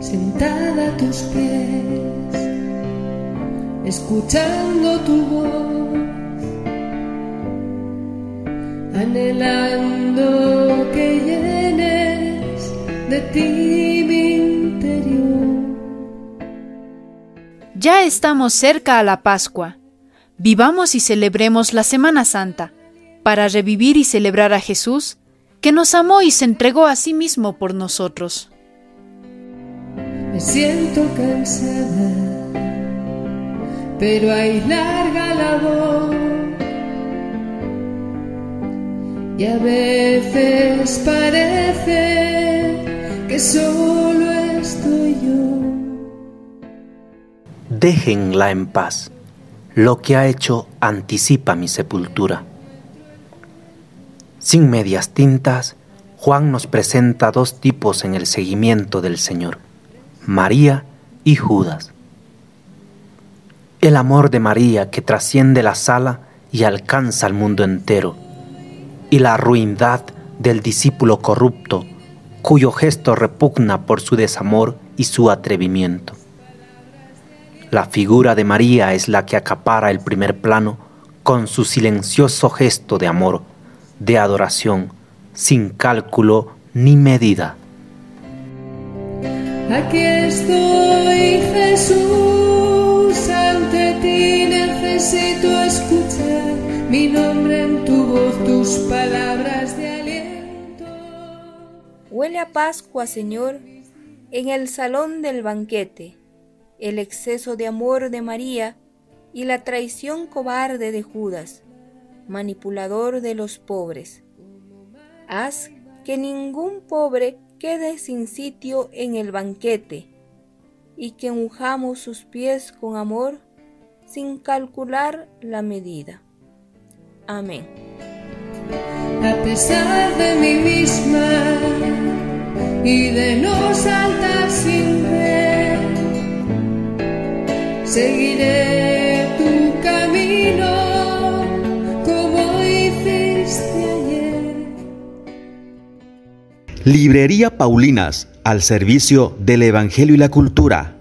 sentada a tus pies, escuchando tu voz, anhelando que llenes de ti mi interior. Ya estamos cerca a la Pascua. Vivamos y celebremos la Semana Santa para revivir y celebrar a Jesús, que nos amó y se entregó a sí mismo por nosotros. Me siento cansada, pero hay larga labor. Y a veces parece que solo estoy yo. Déjenla en paz. Lo que ha hecho anticipa mi sepultura. Sin medias tintas, Juan nos presenta dos tipos en el seguimiento del Señor, María y Judas. El amor de María que trasciende la sala y alcanza al mundo entero, y la ruindad del discípulo corrupto, cuyo gesto repugna por su desamor y su atrevimiento. La figura de María es la que acapara el primer plano con su silencioso gesto de amor, de adoración sin cálculo ni medida. Aquí estoy Jesús, ante ti necesito escuchar mi nombre en tu voz, tus palabras de aliento. Huele a Pascua, Señor, en el salón del banquete, el exceso de amor de María y la traición cobarde de Judas manipulador de los pobres. Haz que ningún pobre quede sin sitio en el banquete y que unjamos sus pies con amor sin calcular la medida. Amén. A pesar de mí misma y de no saltar sin ver, seguiré Librería Paulinas, al servicio del Evangelio y la cultura.